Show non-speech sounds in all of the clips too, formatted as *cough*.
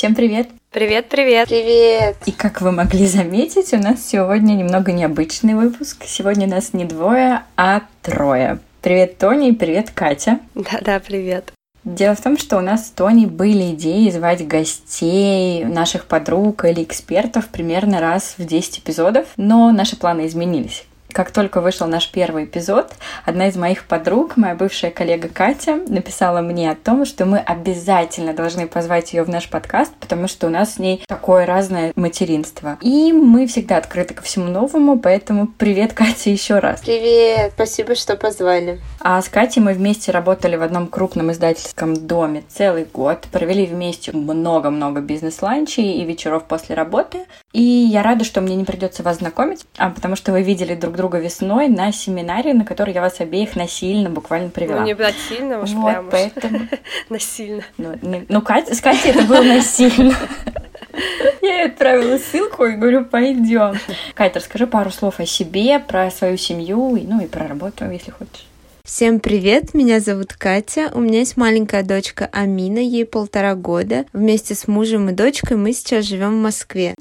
Всем привет! Привет, привет! Привет! И как вы могли заметить, у нас сегодня немного необычный выпуск. Сегодня нас не двое, а трое. Привет, Тони, и привет, Катя. Да-да, привет. Дело в том, что у нас с Тони были идеи звать гостей, наших подруг или экспертов примерно раз в 10 эпизодов, но наши планы изменились. Как только вышел наш первый эпизод, одна из моих подруг, моя бывшая коллега Катя, написала мне о том, что мы обязательно должны позвать ее в наш подкаст, потому что у нас с ней такое разное материнство. И мы всегда открыты ко всему новому, поэтому привет, *laughs* Катя, еще раз. Привет, спасибо, что позвали. А с Катей мы вместе работали в одном крупном издательском доме целый год, провели вместе много-много бизнес-ланчей и вечеров после работы. И я рада, что мне не придется вас знакомить, а потому что вы видели друг друга весной на семинаре, на который я вас обеих насильно буквально привела. Ну, не насильно, уж вот, прям поэтому... *laughs* насильно. Ну, не... ну Катя, с Катей это было насильно. *laughs* Я ей отправила ссылку и говорю, пойдем. Катя, расскажи пару слов о себе, про свою семью, ну и про работу, если хочешь. Всем привет, меня зовут Катя. У меня есть маленькая дочка Амина, ей полтора года. Вместе с мужем и дочкой мы сейчас живем в Москве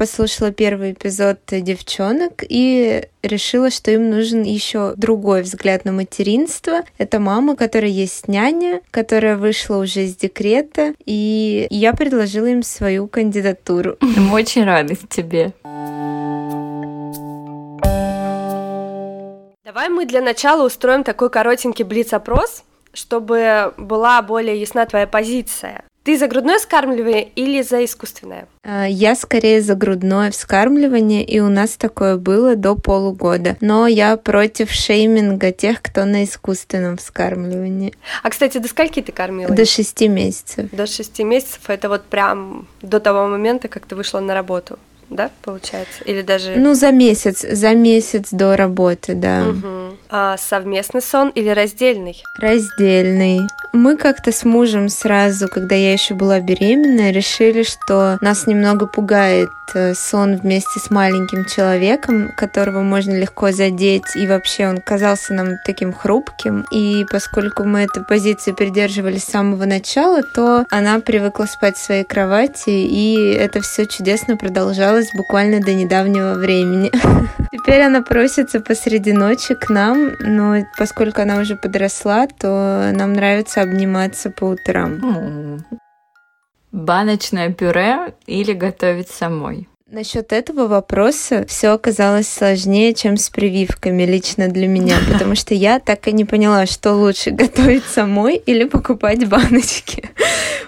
послушала первый эпизод девчонок и решила, что им нужен еще другой взгляд на материнство. Это мама, которая есть няня, которая вышла уже из декрета, и я предложила им свою кандидатуру. *laughs* Мы очень рады тебе. Давай мы для начала устроим такой коротенький блиц-опрос, чтобы была более ясна твоя позиция. Ты за грудное вскармливание или за искусственное? А, я скорее за грудное вскармливание, и у нас такое было до полугода. Но я против шейминга тех, кто на искусственном вскармливании. А, кстати, до скольки ты кормила? До шести месяцев. До шести месяцев это вот прям до того момента, как ты вышла на работу да, получается? Или даже... Ну, за месяц, за месяц до работы, да. Угу. А совместный сон или раздельный? Раздельный. Мы как-то с мужем сразу, когда я еще была беременная, решили, что нас немного пугает э, сон вместе с маленьким человеком, которого можно легко задеть, и вообще он казался нам таким хрупким. И поскольку мы эту позицию придерживались с самого начала, то она привыкла спать в своей кровати, и это все чудесно продолжалось буквально до недавнего времени. *laughs* Теперь она просится посреди ночи к нам, но поскольку она уже подросла, то нам нравится обниматься по утрам. Баночное пюре или готовить самой? Насчет этого вопроса все оказалось сложнее, чем с прививками лично для меня, *laughs* потому что я так и не поняла, что лучше *laughs* готовить самой или покупать баночки.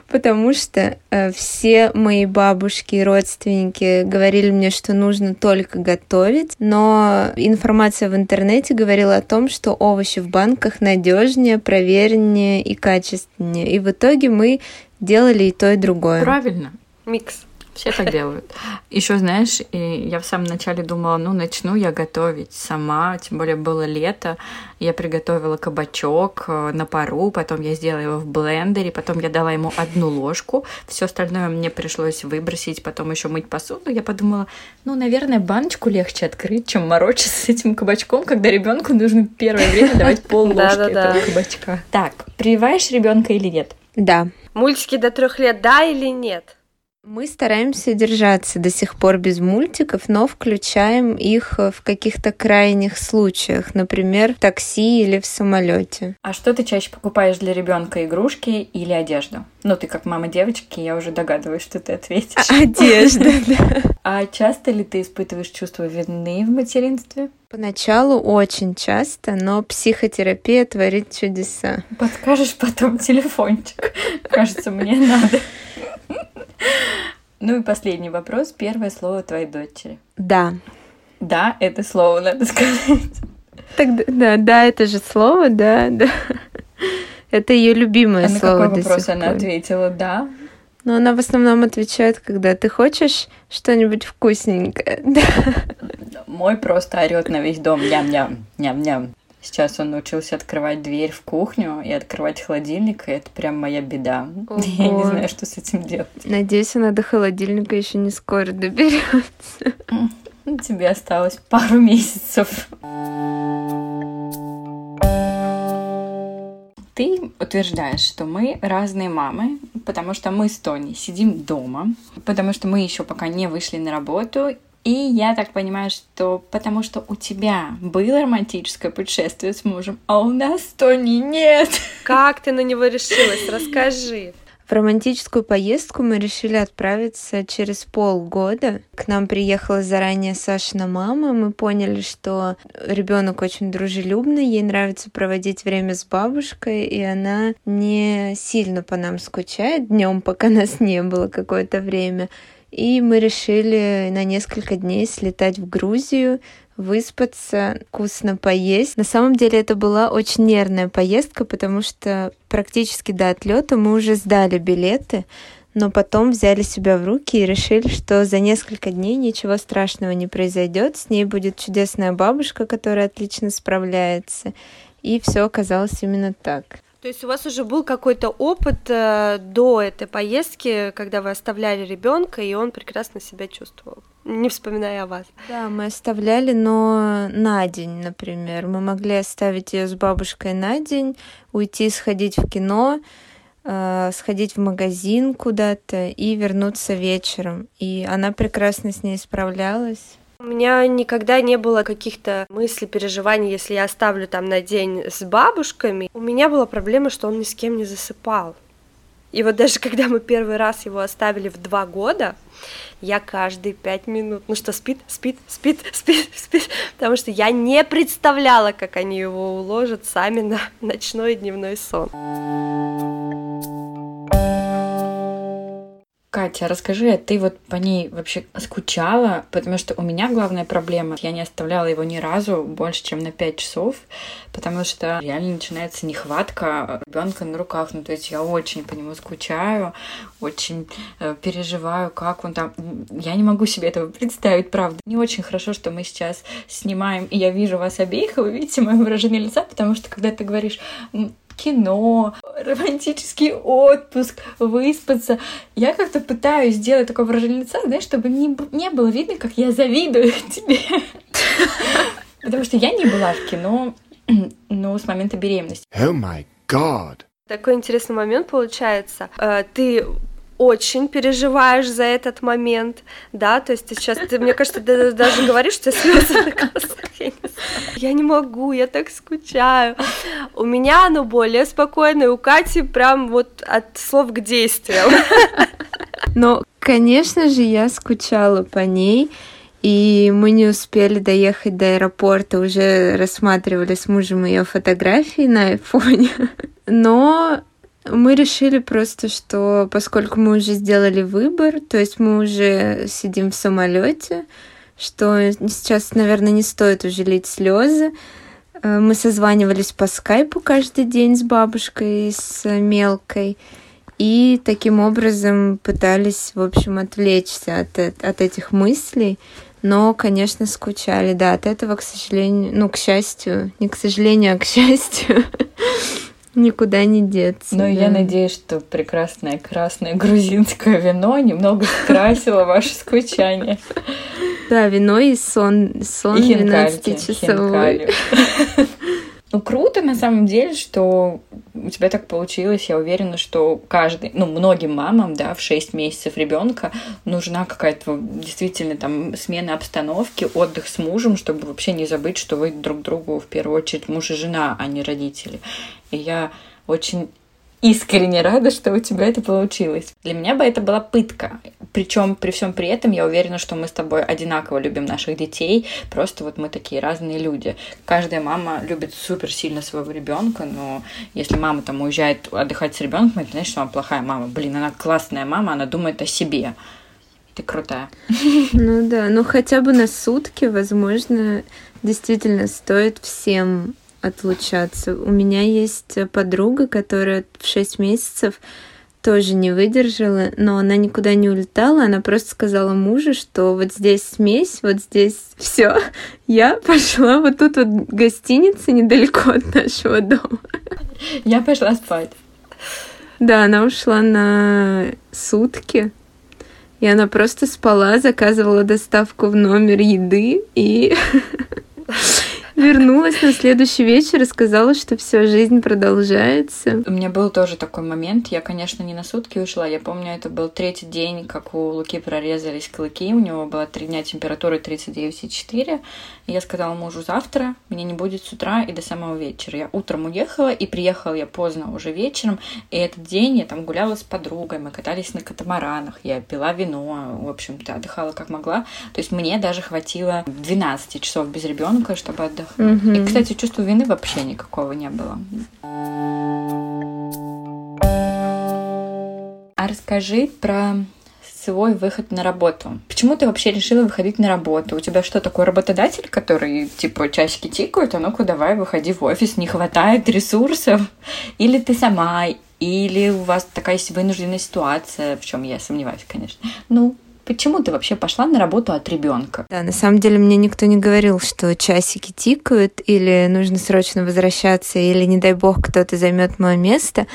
Потому что э, все мои бабушки и родственники говорили мне, что нужно только готовить, но информация в интернете говорила о том, что овощи в банках надежнее, провереннее и качественнее. И в итоге мы делали и то, и другое. Правильно. Микс. Все так делают. Еще, знаешь, я в самом начале думала, ну, начну я готовить сама, тем более было лето. Я приготовила кабачок э, на пару, потом я сделала его в блендере, потом я дала ему одну ложку, все остальное мне пришлось выбросить, потом еще мыть посуду. Я подумала, ну, наверное, баночку легче открыть, чем морочиться с этим кабачком, когда ребенку нужно первое время давать *laughs* пол ложки этого кабачка. Так, прививаешь ребенка или нет? Да. Мультики до трех лет, да или нет? Мы стараемся держаться до сих пор без мультиков, но включаем их в каких-то крайних случаях, например, в такси или в самолете. А что ты чаще покупаешь для ребенка игрушки или одежду? Ну, ты как мама девочки, я уже догадываюсь, что ты ответишь. *laughs* Одежда, *laughs* да. А часто ли ты испытываешь чувство вины в материнстве? Поначалу очень часто, но психотерапия творит чудеса. Подскажешь потом телефончик. Кажется, мне надо. Ну и последний вопрос. Первое слово твоей дочери. Да. Да, это слово надо сказать. Так, да, да, это же слово, да, да. Это ее любимое а слово. На какой вопрос она ответила да? Но она в основном отвечает, когда ты хочешь что-нибудь вкусненькое. *laughs* Мой просто орет на весь дом ням-ням, ням-ням. Сейчас он научился открывать дверь в кухню и открывать холодильник, и это прям моя беда. Ого. *laughs* Я не знаю, что с этим делать. Надеюсь, она до холодильника еще не скоро доберется. Тебе осталось пару месяцев. Ты утверждаешь, что мы разные мамы, потому что мы с Тони сидим дома, потому что мы еще пока не вышли на работу, и я так понимаю, что потому что у тебя было романтическое путешествие с мужем, а у нас Тони нет. *laughs* Как ты на него решилась? Расскажи. В романтическую поездку мы решили отправиться через полгода. К нам приехала заранее Сашина мама. Мы поняли, что ребенок очень дружелюбный, ей нравится проводить время с бабушкой, и она не сильно по нам скучает днем, пока нас не было какое-то время. И мы решили на несколько дней слетать в Грузию, выспаться, вкусно поесть. На самом деле это была очень нервная поездка, потому что практически до отлета мы уже сдали билеты, но потом взяли себя в руки и решили, что за несколько дней ничего страшного не произойдет. С ней будет чудесная бабушка, которая отлично справляется. И все оказалось именно так. То есть у вас уже был какой-то опыт э, до этой поездки, когда вы оставляли ребенка, и он прекрасно себя чувствовал, не вспоминая о вас. Да, мы оставляли, но на день, например. Мы могли оставить ее с бабушкой на день, уйти сходить в кино, э, сходить в магазин куда-то и вернуться вечером. И она прекрасно с ней справлялась. У меня никогда не было каких-то мыслей, переживаний, если я оставлю там на день с бабушками. У меня была проблема, что он ни с кем не засыпал. И вот даже *laughs* когда мы первый раз его оставили в два года, я каждые пять минут, ну что, спит, спит, спит, *laughs* спит, спит, потому что я не представляла, как они его уложат сами на *laughs* ночной и дневной сон. Катя, расскажи, а ты вот по ней вообще скучала? Потому что у меня главная проблема, я не оставляла его ни разу больше, чем на 5 часов, потому что реально начинается нехватка ребенка на руках. Ну, то есть я очень по нему скучаю, очень э, переживаю, как он там. Я не могу себе этого представить, правда. Не очень хорошо, что мы сейчас снимаем, и я вижу вас обеих, и *laughs* вы видите мое выражение лица, потому что когда ты говоришь, кино, романтический отпуск, выспаться. Я как-то пытаюсь сделать такое выражение лица, знаешь, чтобы не, не было видно, как я завидую *laughs* тебе. Потому что я не была в кино, *clears throat* ну, с момента беременности. Oh my god! Такой интересный момент получается. Э, ты очень переживаешь за этот момент, да, то есть ты сейчас, ты, мне кажется, ты даже говоришь, что слезы *laughs* на глазах, я я не могу, я так скучаю. У меня оно более спокойное, у Кати прям вот от слов к действиям. Но, конечно же, я скучала по ней, и мы не успели доехать до аэропорта, уже рассматривали с мужем ее фотографии на айфоне. Но мы решили просто, что поскольку мы уже сделали выбор, то есть мы уже сидим в самолете, что сейчас, наверное, не стоит уже лить слезы. Э, мы созванивались по скайпу каждый день с бабушкой, с мелкой, и таким образом пытались, в общем, отвлечься от, от этих мыслей. Но, конечно, скучали, да, от этого, к сожалению, ну, к счастью, не к сожалению, а к *laughs* счастью, Никуда не деться. Но да. я надеюсь, что прекрасное красное грузинское вино немного скрасило ваше скучание. Да, вино и сон, сон и 12-часовой. *laughs* Ну, круто на самом деле, что у тебя так получилось. Я уверена, что каждый, ну, многим мамам, да, в 6 месяцев ребенка нужна какая-то действительно там смена обстановки, отдых с мужем, чтобы вообще не забыть, что вы друг другу в первую очередь муж и жена, а не родители. И я очень искренне рада, что у тебя это получилось. Для меня бы это была пытка. Причем при всем при этом я уверена, что мы с тобой одинаково любим наших детей. Просто вот мы такие разные люди. Каждая мама любит супер сильно своего ребенка, но если мама там уезжает отдыхать с ребенком, это значит, что она плохая мама. Блин, она классная мама, она думает о себе. Ты крутая. *laughs* Ну да, ну хотя бы на сутки, возможно, действительно стоит всем отлучаться. У меня есть подруга, которая в 6 месяцев тоже не выдержала, но она никуда не улетала, она просто сказала мужу, что вот здесь смесь, вот здесь все. *laughs* Я пошла вот тут вот гостиница недалеко от нашего дома. Я пошла спать. Да, она ушла на сутки. И она просто спала, заказывала доставку в номер еды и *laughs* вернулась на следующий вечер и сказала, что все, жизнь продолжается. У меня был тоже такой момент. Я, конечно, не на сутки ушла. Я помню, это был третий день, как у Луки прорезались клыки. У него была три дня температуры 39,4. И я сказала мужу завтра, меня не будет с утра и до самого вечера. Я утром уехала, и приехала я поздно уже вечером. И этот день я там гуляла с подругой, мы катались на катамаранах, я пила вино, в общем-то, отдыхала как могла. То есть мне даже хватило 12 часов без ребенка, чтобы отдохнуть. Угу. И, кстати, чувства вины вообще никакого не было. А расскажи про свой выход на работу. Почему ты вообще решила выходить на работу? У тебя что, такой работодатель, который, типа, часики тикают, а ну-ка давай, выходи в офис, не хватает ресурсов? Или ты сама, или у вас такая вынужденная ситуация, в чем я сомневаюсь, конечно. Ну, Почему ты вообще пошла на работу от ребенка? Да, на самом деле мне никто не говорил, что часики тикают, или нужно срочно возвращаться, или, не дай бог, кто-то займет мое место.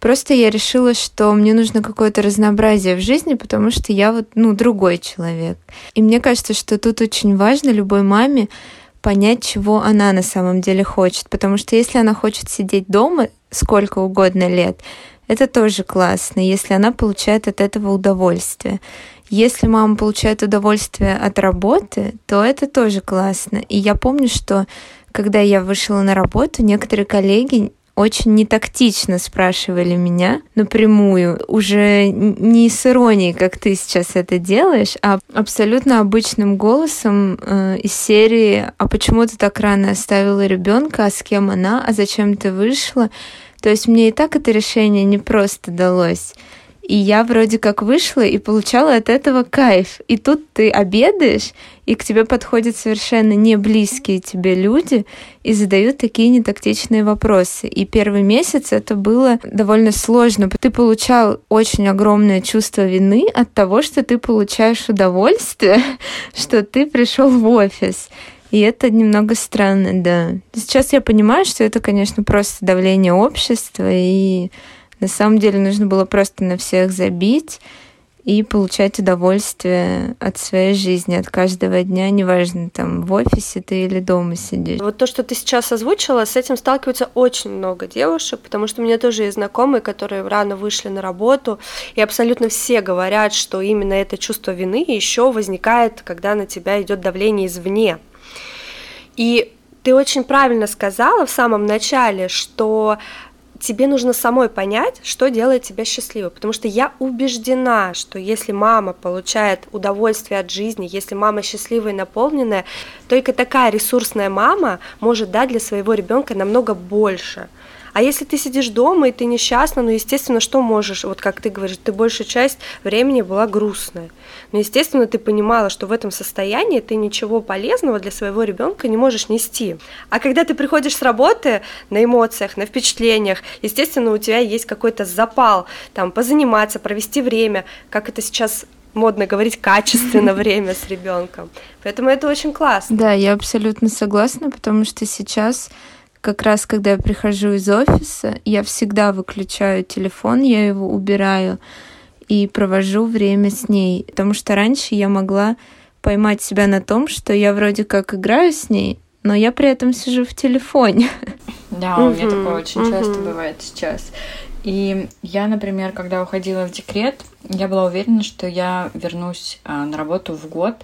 Просто я решила, что мне нужно какое-то разнообразие в жизни, потому что я вот, ну, другой человек. И мне кажется, что тут очень важно любой маме понять, чего она на самом деле хочет. Потому что если она хочет сидеть дома сколько угодно лет, это тоже классно, если она получает от этого удовольствие. Если мама получает удовольствие от работы, то это тоже классно. И я помню, что когда я вышла на работу, некоторые коллеги очень нетактично спрашивали меня напрямую, уже не с иронией, как ты сейчас это делаешь, а абсолютно обычным голосом э, из серии «А почему ты так рано оставила ребенка? А с кем она? А зачем ты вышла?» То есть мне и так это решение не просто далось. И я вроде как вышла и получала от этого кайф. И тут ты обедаешь, и к тебе подходят совершенно не близкие тебе люди и задают такие нетактичные вопросы. И первый месяц это было довольно сложно. Ты получал очень огромное чувство вины от того, что ты получаешь удовольствие, *laughs* что ты пришел в офис. И это немного странно, да. Сейчас я понимаю, что это, конечно, просто давление общества, и на самом деле нужно было просто на всех забить и получать удовольствие от своей жизни, от каждого дня, неважно, там, в офисе ты или дома сидишь. Вот то, что ты сейчас озвучила, с этим сталкиваются очень много девушек, потому что у меня тоже есть знакомые, которые рано вышли на работу, и абсолютно все говорят, что именно это чувство вины еще возникает, когда на тебя идет давление извне. И ты очень правильно сказала в самом начале, что тебе нужно самой понять, что делает тебя счастливой, потому что я убеждена, что если мама получает удовольствие от жизни, если мама счастливая и наполненная, только такая ресурсная мама может дать для своего ребенка намного больше. А если ты сидишь дома и ты несчастна, ну, естественно, что можешь, вот как ты говоришь, ты большую часть времени была грустная. Но, естественно, ты понимала, что в этом состоянии ты ничего полезного для своего ребенка не можешь нести. А когда ты приходишь с работы на эмоциях, на впечатлениях, естественно, у тебя есть какой-то запал, там, позаниматься, провести время, как это сейчас модно говорить, качественно *laughs* время с ребенком. Поэтому это очень классно. Да, я абсолютно согласна, потому что сейчас как раз когда я прихожу из офиса, я всегда выключаю телефон, я его убираю и провожу время с ней. Потому что раньше я могла поймать себя на том, что я вроде как играю с ней, но я при этом сижу в телефоне. Да, у меня такое очень часто бывает сейчас. И я, например, когда уходила в декрет, я была уверена, что я вернусь а, на работу в год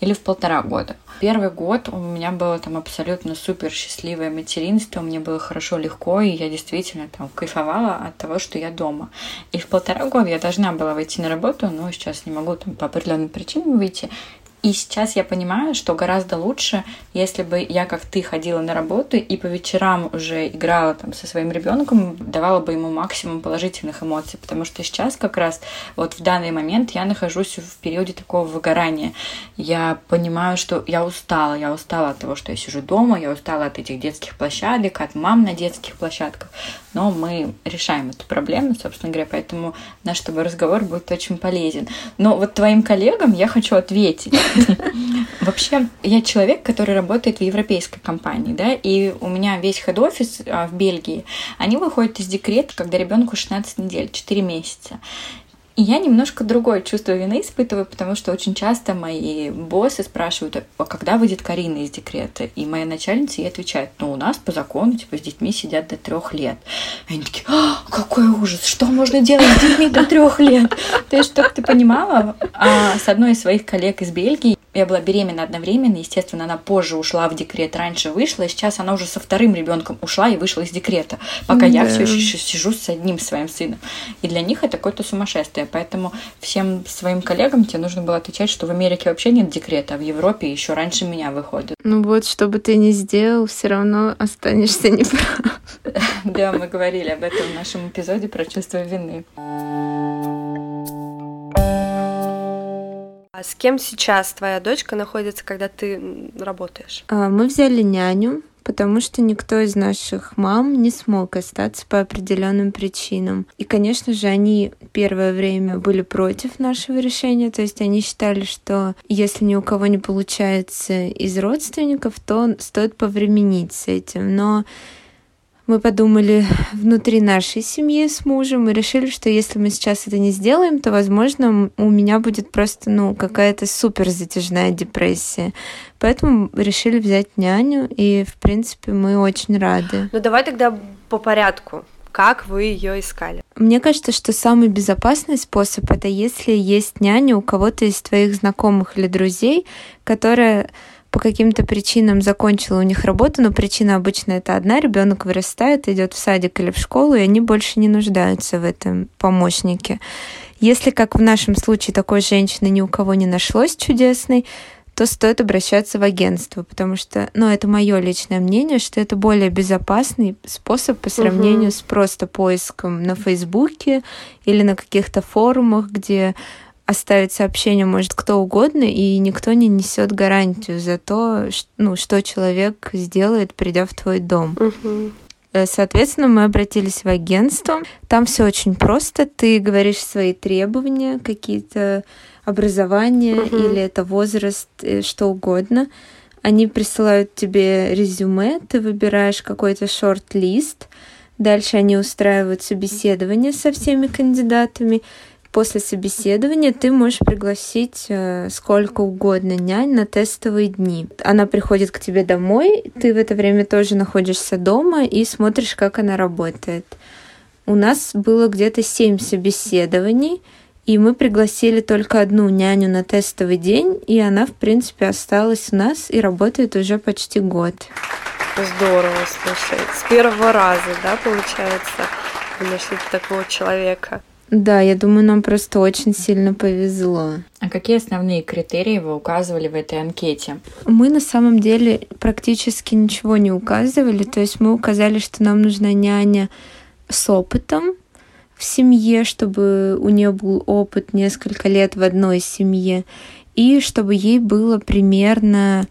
или в полтора года. Первый год у меня было там абсолютно супер счастливое материнство, мне было хорошо, легко, и я действительно там кайфовала от того, что я дома. И в полтора года я должна была выйти на работу, но сейчас не могу там по определенным причинам выйти. И сейчас я понимаю, что гораздо лучше, если бы я, как ты, ходила на работу и по вечерам уже играла там со своим ребенком, давала бы ему максимум положительных эмоций, потому что сейчас как раз вот в данный момент я нахожусь в периоде такого выгорания. Я понимаю, что я устала, я устала от того, что я сижу дома, я устала от этих детских площадок, от мам на детских площадках, но мы решаем эту проблему, собственно говоря, поэтому наш с тобой разговор будет очень полезен. Но вот твоим коллегам я хочу ответить. *laughs* Вообще, я человек, который работает в европейской компании, да, и у меня весь хед-офис а, в Бельгии, они выходят из декрета, когда ребенку 16 недель, 4 месяца. И я немножко другое чувство вины испытываю, потому что очень часто мои боссы спрашивают, а когда выйдет Карина из декрета? И моя начальница ей отвечает, ну, у нас по закону, типа, с детьми сидят до трех лет. И они такие, а, какой ужас, что можно делать с детьми до трех лет? То есть, чтобы ты понимала, а, с одной из своих коллег из Бельгии я была беременна одновременно, естественно, она позже ушла в декрет, раньше вышла, и сейчас она уже со вторым ребенком ушла и вышла из декрета, пока да. я все еще сижу с одним своим сыном. И для них это какое-то сумасшествие. Поэтому всем своим коллегам тебе нужно было отвечать, что в Америке вообще нет декрета, а в Европе еще раньше меня выходит. Ну вот, что бы ты ни сделал, все равно останешься неправ. *laughs* Да, мы говорили об этом в нашем эпизоде про чувство вины. А с кем сейчас твоя дочка находится, когда ты работаешь? А, мы взяли няню, потому что никто из наших мам не смог остаться по определенным причинам. И, конечно же, они первое время были против нашего решения, то есть они считали, что если ни у кого не получается из родственников, то стоит повременить с этим. Но мы подумали внутри нашей семьи с мужем и решили, что если мы сейчас это не сделаем, то, возможно, у меня будет просто, ну, какая-то супер затяжная депрессия. Поэтому решили взять няню, и, в принципе, мы очень рады. Ну, давай тогда по порядку. Как вы ее искали? Мне кажется, что самый безопасный способ это если есть няня у кого-то из твоих знакомых или друзей, которая по каким-то причинам закончила у них работу, но причина обычно это одна, ребенок вырастает, идет в садик или в школу, и они больше не нуждаются в этом помощнике. Если, как в нашем случае, такой женщины ни у кого не нашлось чудесной, то стоит обращаться в агентство, потому что, ну, это мое личное мнение, что это более безопасный способ по сравнению угу. с просто поиском на Фейсбуке или на каких-то форумах, где оставить сообщение может кто угодно, и никто не несет гарантию за то, ну, что человек сделает, придя в твой дом. Угу. Соответственно, мы обратились в агентство. Там все очень просто. Ты говоришь свои требования, какие-то образование угу. или это возраст, э, что угодно. Они присылают тебе резюме, ты выбираешь какой-то шорт-лист. Дальше они устраивают собеседование со всеми кандидатами после собеседования ты можешь пригласить э, сколько угодно нянь на тестовые дни. Она приходит к тебе домой, ты в это время тоже находишься дома и смотришь, как она работает. У нас было где-то семь собеседований, и мы пригласили только одну няню на тестовый день, и она, в принципе, осталась у нас и работает уже почти год. Здорово, слушай. С первого раза, да, получается, нашли такого человека. Да, я думаю, нам просто очень сильно повезло. А какие основные критерии вы указывали в этой анкете? Мы на самом деле практически ничего не указывали. То есть мы указали, что нам нужна няня с опытом в семье, чтобы у нее был опыт несколько лет в одной семье, и чтобы ей было примерно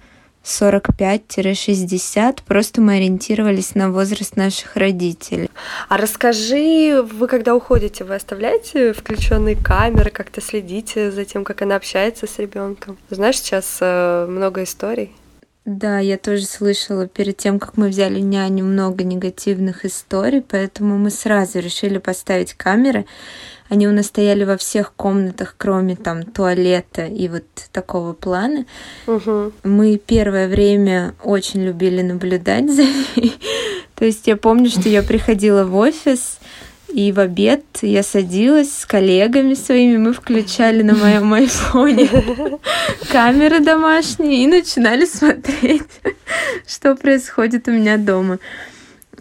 45-60, просто мы ориентировались на возраст наших родителей. А расскажи, вы когда уходите, вы оставляете включенные камеры, как-то следите за тем, как она общается с ребенком? Знаешь, сейчас э, много историй. Да, я тоже слышала перед тем, как мы взяли няню, много негативных историй, поэтому мы сразу решили поставить камеры. Они у нас стояли во всех комнатах, кроме там туалета и вот такого плана. Угу. Мы первое время очень любили наблюдать за ней. *laughs* То есть я помню, что я приходила в офис, и в обед я садилась с коллегами своими, мы включали на моем айфоне *laughs* камеры домашние и начинали смотреть, что происходит у меня дома.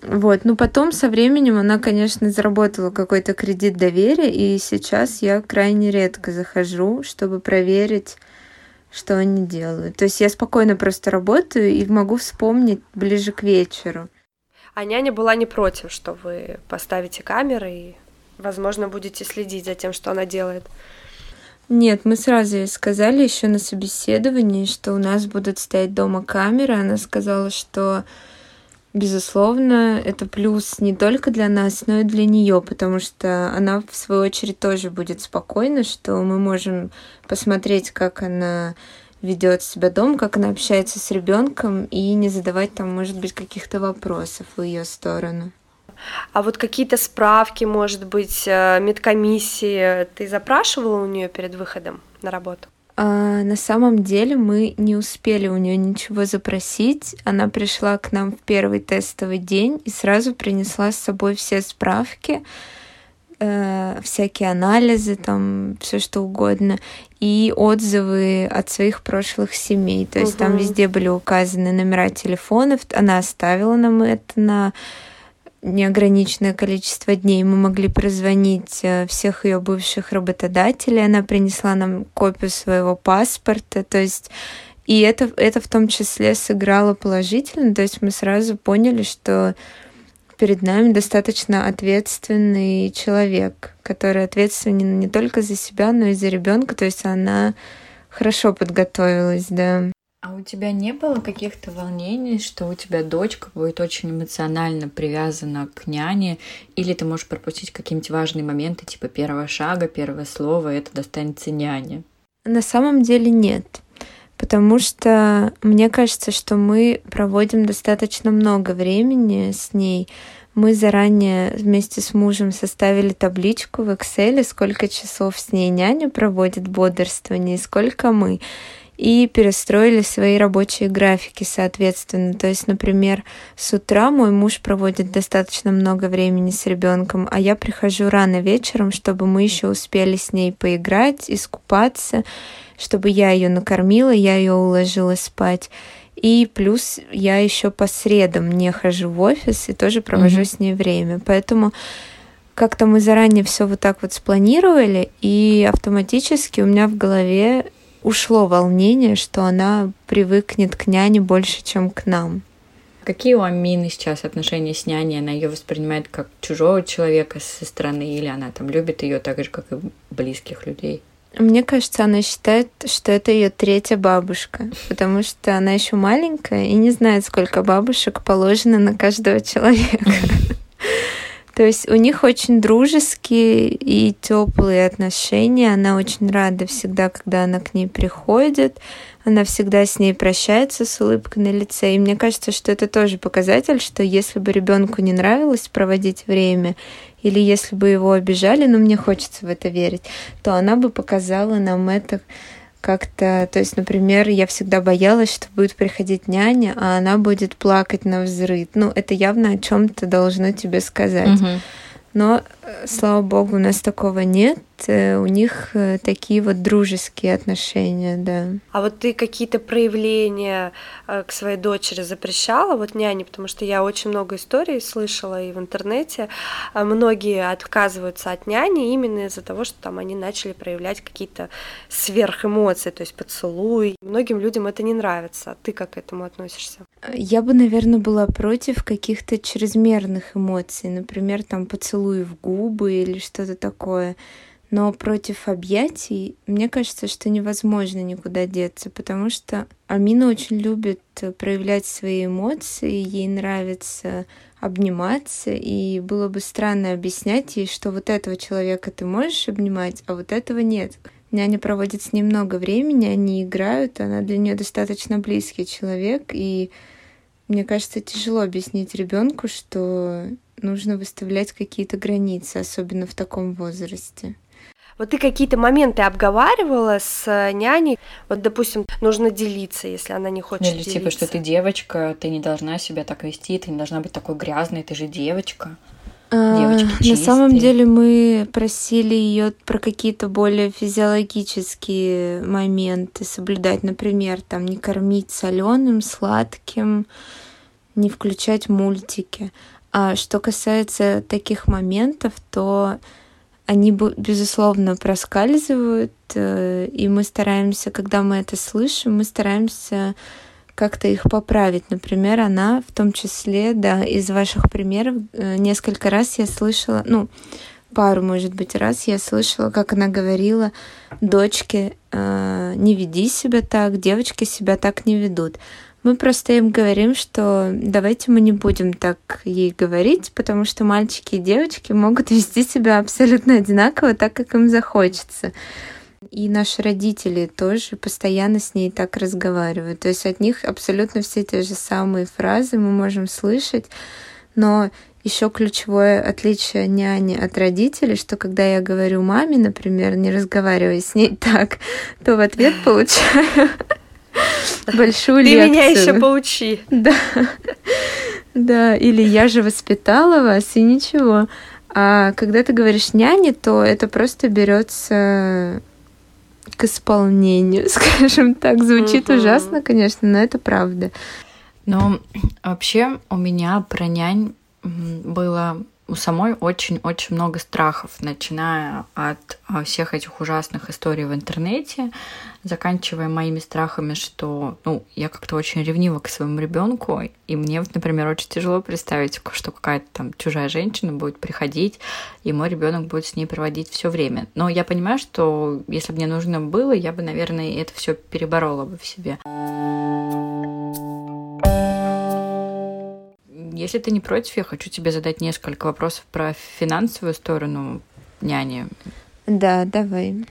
Вот, ну потом со временем она, конечно, заработала какой-то кредит доверия, и сейчас я крайне редко захожу, чтобы проверить, что они делают. То есть я спокойно просто работаю и могу вспомнить ближе к вечеру. А няня была не против, что вы поставите камеры и, возможно, будете следить за тем, что она делает. Нет, мы сразу ей сказали еще на собеседовании, что у нас будут стоять дома камеры. Она сказала, что Безусловно, это плюс не только для нас, но и для нее, потому что она, в свою очередь, тоже будет спокойна, что мы можем посмотреть, как она ведет себя дома, как она общается с ребенком, и не задавать там, может быть, каких-то вопросов в ее сторону. А вот какие-то справки, может быть, э, медкомиссии ты запрашивала у нее перед выходом на работу? А, на самом деле мы не успели у нее ничего запросить. Она пришла к нам в первый тестовый день и сразу принесла с собой все справки, э, всякие анализы, там все что угодно, и отзывы от своих прошлых семей. То есть угу. там везде были указаны номера телефонов. Она оставила нам это на неограниченное количество дней мы могли прозвонить э, всех ее бывших работодателей. Она принесла нам копию своего паспорта. То есть и это, это в том числе сыграло положительно. То есть мы сразу поняли, что перед нами достаточно ответственный человек, который ответственен не только за себя, но и за ребенка. То есть она хорошо подготовилась, да. А у тебя не было каких-то волнений, что у тебя дочка будет очень эмоционально привязана к няне, или ты можешь пропустить какие-нибудь важные моменты, типа первого шага, первого слова, это достанется няне? На самом деле нет. Потому что мне кажется, что мы проводим достаточно много времени с ней. Мы заранее вместе с мужем составили табличку в Excel, сколько часов с ней няня проводит бодрствование, и сколько мы и перестроили свои рабочие графики соответственно. То есть, например, с утра мой муж проводит достаточно много времени с ребенком, а я прихожу рано вечером, чтобы мы еще успели с ней поиграть, искупаться, чтобы я ее накормила, я ее уложила спать. И плюс я еще по средам не хожу в офис и тоже провожу mm-hmm. с ней время. Поэтому как-то мы заранее все вот так вот спланировали, и автоматически у меня в голове ушло волнение, что она привыкнет к няне больше, чем к нам. Какие у Амины сейчас отношения с няней? Она ее воспринимает как чужого человека со стороны, или она там любит ее так же, как и близких людей? Мне кажется, она считает, что это ее третья бабушка, потому что она еще маленькая и не знает, сколько бабушек положено на каждого человека. То есть у них очень дружеские и теплые отношения. Она очень рада всегда, когда она к ней приходит. Она всегда с ней прощается с улыбкой на лице. И мне кажется, что это тоже показатель, что если бы ребенку не нравилось проводить время, или если бы его обижали, но мне хочется в это верить, то она бы показала нам это как-то, то есть, например, я всегда боялась, что будет приходить няня, а она будет плакать на взрыв. Ну, это явно о чем-то должно тебе сказать. Угу. Но, слава богу, у нас такого нет. Э, у них э, такие вот дружеские отношения, да. А вот ты какие-то проявления к своей дочери запрещала, вот няне, потому что я очень много историй слышала и в интернете. А многие отказываются от няни именно из-за того, что там они начали проявлять какие-то сверхэмоции, то есть поцелуй. Многим людям это не нравится. Ты как к этому относишься? Я бы, наверное, была против каких-то чрезмерных эмоций, например, там поцелуй в губы или что-то такое. Но против объятий, мне кажется, что невозможно никуда деться, потому что Амина очень любит проявлять свои эмоции, ей нравится обниматься, и было бы странно объяснять ей, что вот этого человека ты можешь обнимать, а вот этого нет. Няня проводит с ней много времени, они играют, она для нее достаточно близкий человек, и мне кажется, тяжело объяснить ребенку, что нужно выставлять какие-то границы, особенно в таком возрасте. Вот ты какие-то моменты обговаривала с э, няней? Вот, допустим, нужно делиться, если она не хочет Или делиться. типа, что ты девочка, ты не должна себя так вести, ты не должна быть такой грязной, ты же девочка. Девочки На самом деле мы просили ее про какие-то более физиологические моменты соблюдать, например, там не кормить соленым, сладким, не включать мультики. А что касается таких моментов, то они, безусловно, проскальзывают, э, и мы стараемся, когда мы это слышим, мы стараемся как-то их поправить. Например, она в том числе, да, из ваших примеров э, несколько раз я слышала, ну, пару, может быть, раз я слышала, как она говорила дочке, э, не веди себя так, девочки себя так не ведут. Мы просто им говорим, что давайте мы не будем так ей говорить, потому что мальчики и девочки могут вести себя абсолютно одинаково, так как им захочется. И наши родители тоже постоянно с ней так разговаривают. То есть от них абсолютно все те же самые фразы мы можем слышать, но Еще ключевое отличие няни от родителей, что когда я говорю маме, например, не разговаривай с ней *laughs* так, то в ответ получаю большую лекцию. Ты меня еще поучи. Да. Да, или я же воспитала вас, и ничего. А когда ты говоришь няне, то это просто берется к исполнению, *laughs* скажем так. Звучит угу. ужасно, конечно, но это правда. Ну, вообще у меня про нянь было у самой очень-очень много страхов, начиная от а, всех этих ужасных историй в интернете, заканчивая моими страхами, что, ну, я как-то очень ревнива к своему ребенку, и мне, например, очень тяжело представить, что какая-то там чужая женщина будет приходить, и мой ребенок будет с ней проводить все время. Но я понимаю, что если бы мне нужно было, я бы, наверное, это все переборола бы в себе. Если ты не против, я хочу тебе задать несколько вопросов про финансовую сторону няни. Да, давай.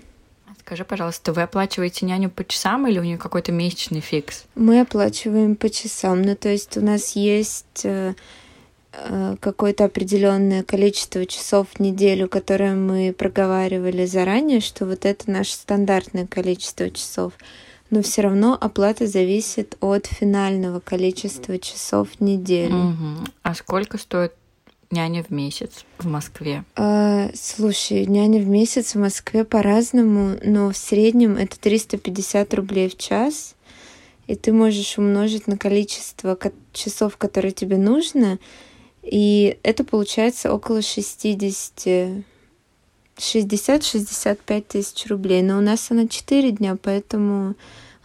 Скажи, пожалуйста, вы оплачиваете няню по часам или у нее какой-то месячный фикс? Мы оплачиваем по часам. Ну, то есть у нас есть э, э, какое-то определенное количество часов в неделю, которое мы проговаривали заранее, что вот это наше стандартное количество часов но все равно оплата зависит от финального количества часов в неделю. Угу. А сколько стоит няня в месяц в Москве? А, слушай, няня в месяц в Москве по-разному, но в среднем это 350 рублей в час. И ты можешь умножить на количество часов, которые тебе нужно, и это получается около 60 60-65 тысяч рублей. Но у нас она 4 дня, поэтому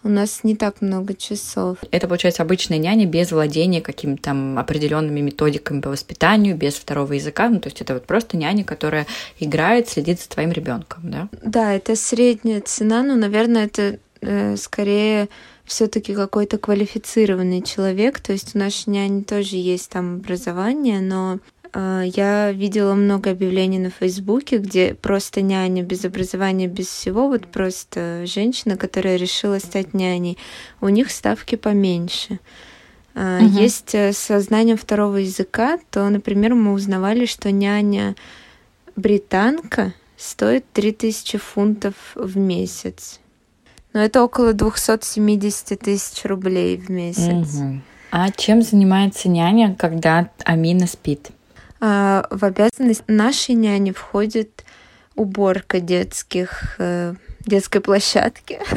у нас не так много часов. Это получается обычная няня без владения какими-то там определенными методиками по воспитанию, без второго языка. Ну, то есть это вот просто няня, которая играет, следит за твоим ребенком, да? Да, это средняя цена, но, наверное, это э, скорее все-таки какой-то квалифицированный человек. То есть у нашей няни тоже есть там образование, но я видела много объявлений на Фейсбуке, где просто няня без образования, без всего, вот просто женщина, которая решила стать няней. У них ставки поменьше. Угу. Есть э, со знанием второго языка, то, например, мы узнавали, что няня британка стоит 3000 фунтов в месяц. Но это около 270 тысяч рублей в месяц. Угу. А чем занимается няня, когда Амина спит? А, в обязанность нашей няни входит уборка детских э, детской площадки. *laughs*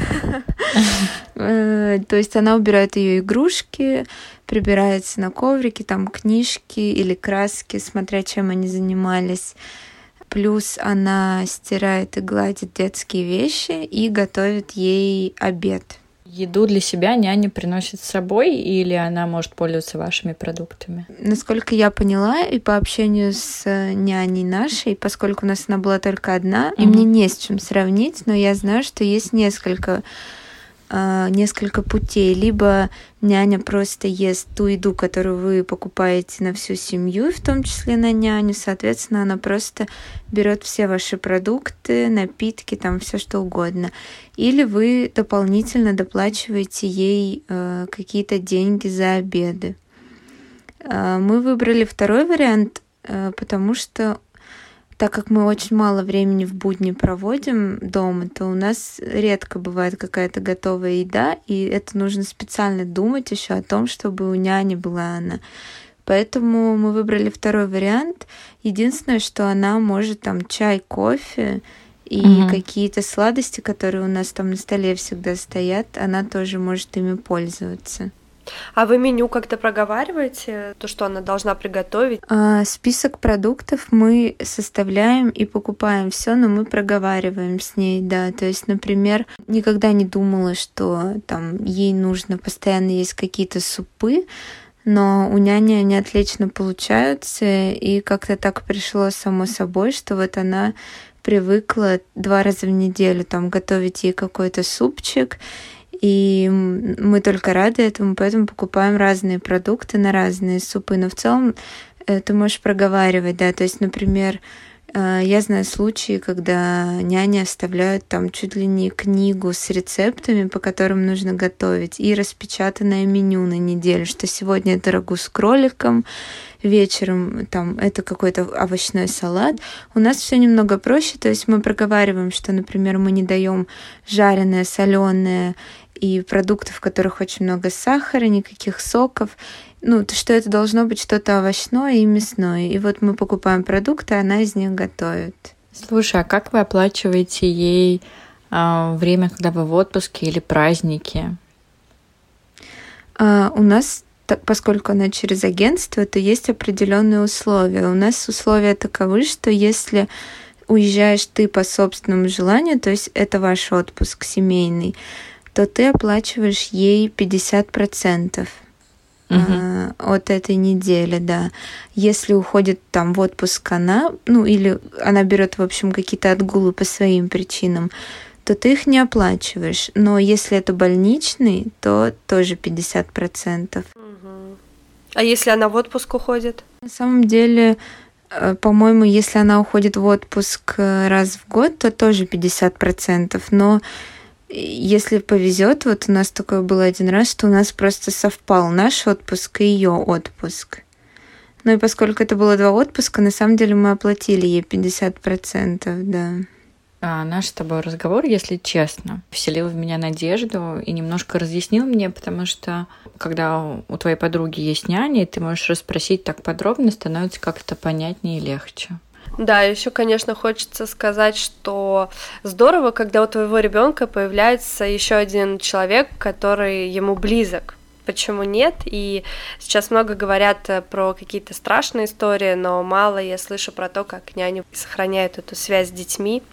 Э, то есть она убирает ее игрушки, прибирается на коврике, там книжки или краски, смотря чем они занимались. Плюс она стирает и гладит детские вещи и готовит ей обед. Еду для себя няня приносит с собой или она может пользоваться вашими продуктами? Насколько я поняла, и по общению с э, няней нашей, поскольку у нас она была только одна, mm-hmm. и мне не с чем сравнить, но я знаю, что есть несколько а, несколько путей. Либо няня просто ест ту еду, которую вы покупаете на всю семью, в том числе на няню. Соответственно, она просто берет все ваши продукты, напитки, там все что угодно. Или вы дополнительно доплачиваете ей э, какие-то деньги за обеды. Э, мы выбрали второй вариант, э, потому что так как мы очень мало времени в будни проводим дома, то у нас редко бывает какая-то готовая еда, и это нужно специально думать еще о том, чтобы у няни была она. Поэтому мы выбрали второй вариант. Единственное, что она может там чай, кофе и угу. какие-то сладости, которые у нас там на столе всегда стоят, она тоже может ими пользоваться. А вы меню как-то проговариваете, то, что она должна приготовить? А, список продуктов мы составляем и покупаем все, но мы проговариваем с ней, да. То есть, например, никогда не думала, что там ей нужно постоянно есть какие-то супы, но у няни они отлично получаются, и как-то так пришло само собой, что вот она привыкла два раза в неделю там готовить ей какой-то супчик, и мы только рады этому, поэтому покупаем разные продукты на разные супы. Но в целом э, ты можешь проговаривать, да, то есть, например, А, я знаю случаи, когда няни оставляют там чуть ли не книгу с рецептами, по которым нужно готовить, и распечатанное меню на неделю, что сегодня это рагу с кроликом, вечером там это какой-то овощной салат. У нас все немного проще, то есть мы проговариваем, что, например, мы не даем жареное, соленое и продуктов, в которых очень много сахара, никаких соков. Ну, то, что это должно быть что-то овощное и мясное. И вот мы покупаем продукты, она из них готовит. Слушай, а как вы оплачиваете ей э, время, когда вы в отпуске или праздники? А, у нас так, поскольку она через агентство, то есть определенные условия. У нас условия таковы, что если уезжаешь ты по собственному желанию, то есть это ваш отпуск семейный, то ты оплачиваешь ей 50% угу. э, от этой недели, да. Если уходит там в отпуск она, ну или она берет, в общем, какие-то отгулы по своим причинам, то ты их не оплачиваешь. Но если это больничный, то тоже 50%. А если она в отпуск уходит? На самом деле, э, по-моему, если она уходит в отпуск э, раз в год, то тоже 50%. Но если повезет, вот у нас такое было один раз, что у нас просто совпал наш отпуск и ее отпуск. Ну и поскольку это было два отпуска, на самом деле мы оплатили ей 50%, да. А наш с тобой разговор, если честно, вселил в меня надежду и немножко разъяснил мне, потому что когда у твоей подруги есть няня, и ты можешь расспросить так подробно, становится как-то понятнее и легче. Да, еще, конечно, хочется сказать, что здорово, когда у твоего ребенка появляется еще один человек, который ему близок почему нет. И сейчас много говорят э, про какие-то страшные истории, но мало я слышу про то, как няни сохраняют эту связь с детьми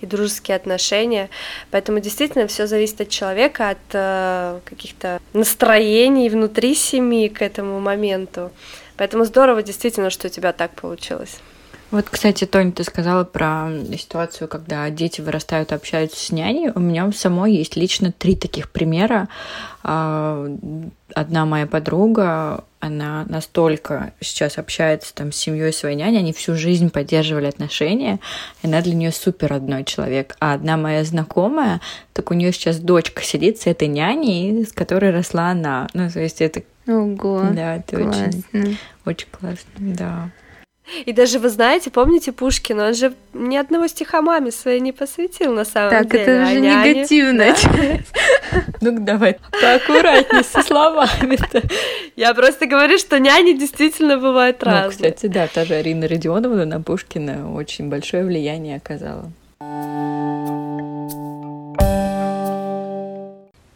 и дружеские отношения. Поэтому действительно все зависит от человека, от э, каких-то настроений внутри семьи к этому моменту. Поэтому здорово действительно, что у тебя так получилось. Вот, кстати, Тоня, ты сказала про ситуацию, когда дети вырастают общаются с няней. У меня самой есть лично три таких примера. А, одна моя подруга, она настолько сейчас общается там с семьей своей няни, они всю жизнь поддерживали отношения, и она для нее супер родной человек. А одна моя знакомая, так у нее сейчас дочка сидит с этой няней, с которой росла она. Ну, то есть это... Ого, да, это классно. очень, очень классно, да. И даже вы знаете, помните Пушкина, он же ни одного стиха маме своей не посвятил на самом так, деле. Так, это уже а негативно. Ну давай, поаккуратнее со словами-то. Я просто говорю, что няни действительно бывают разные. Ну, кстати, да, та же Арина Родионовна на Пушкина очень большое влияние оказала.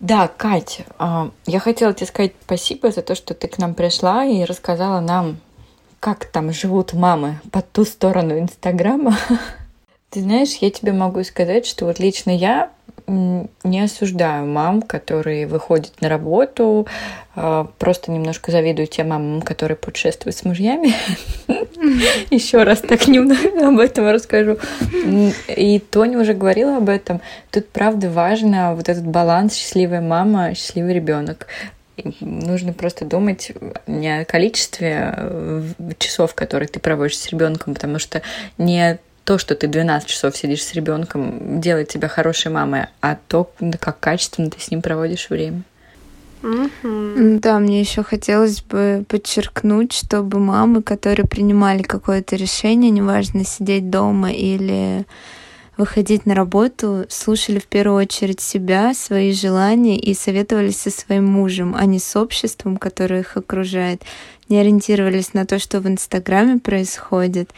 Да, Катя, а, я хотела тебе сказать спасибо за то, что ты к нам пришла и рассказала нам как там живут мамы по ту сторону Инстаграма. *laughs* Ты знаешь, я тебе могу сказать, что вот лично я не осуждаю мам, которые выходят на работу, а, просто немножко завидую тем мамам, которые путешествуют с мужьями. *laughs* Еще раз так немного об этом расскажу. И Тоня уже говорила об этом. Тут правда важно вот этот баланс счастливая мама, счастливый ребенок нужно просто думать не о количестве э, часов, которые ты проводишь с ребенком, потому что не то, что ты 12 часов сидишь с ребенком, делает тебя хорошей мамой, а то, как качественно ты с ним проводишь время. Mm-hmm. Да, мне еще хотелось бы подчеркнуть, чтобы мамы, которые принимали какое-то решение, неважно сидеть дома или выходить на работу, слушали в первую очередь себя, свои желания и советовались со своим мужем, а не с обществом, которое их окружает. Не ориентировались на то, что в Инстаграме происходит.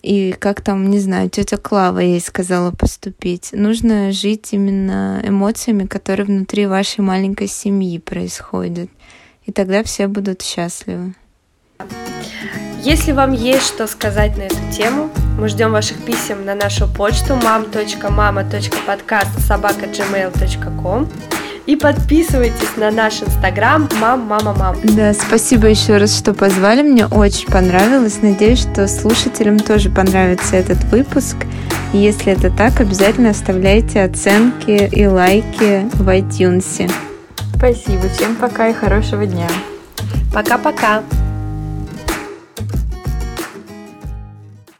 И как там, не знаю, тетя Клава ей сказала поступить. Нужно жить именно эмоциями, которые внутри вашей маленькой семьи происходят. И тогда все будут счастливы. Если вам есть что сказать на эту тему, мы ждем ваших писем на нашу почту mam.mama.podcast.gmail.com и подписывайтесь на наш инстаграм мам мама мам. Да, спасибо еще раз, что позвали. Мне очень понравилось. Надеюсь, что слушателям тоже понравится этот выпуск. И если это так, обязательно оставляйте оценки и лайки в iTunes. Спасибо. Всем пока и хорошего дня. Пока-пока.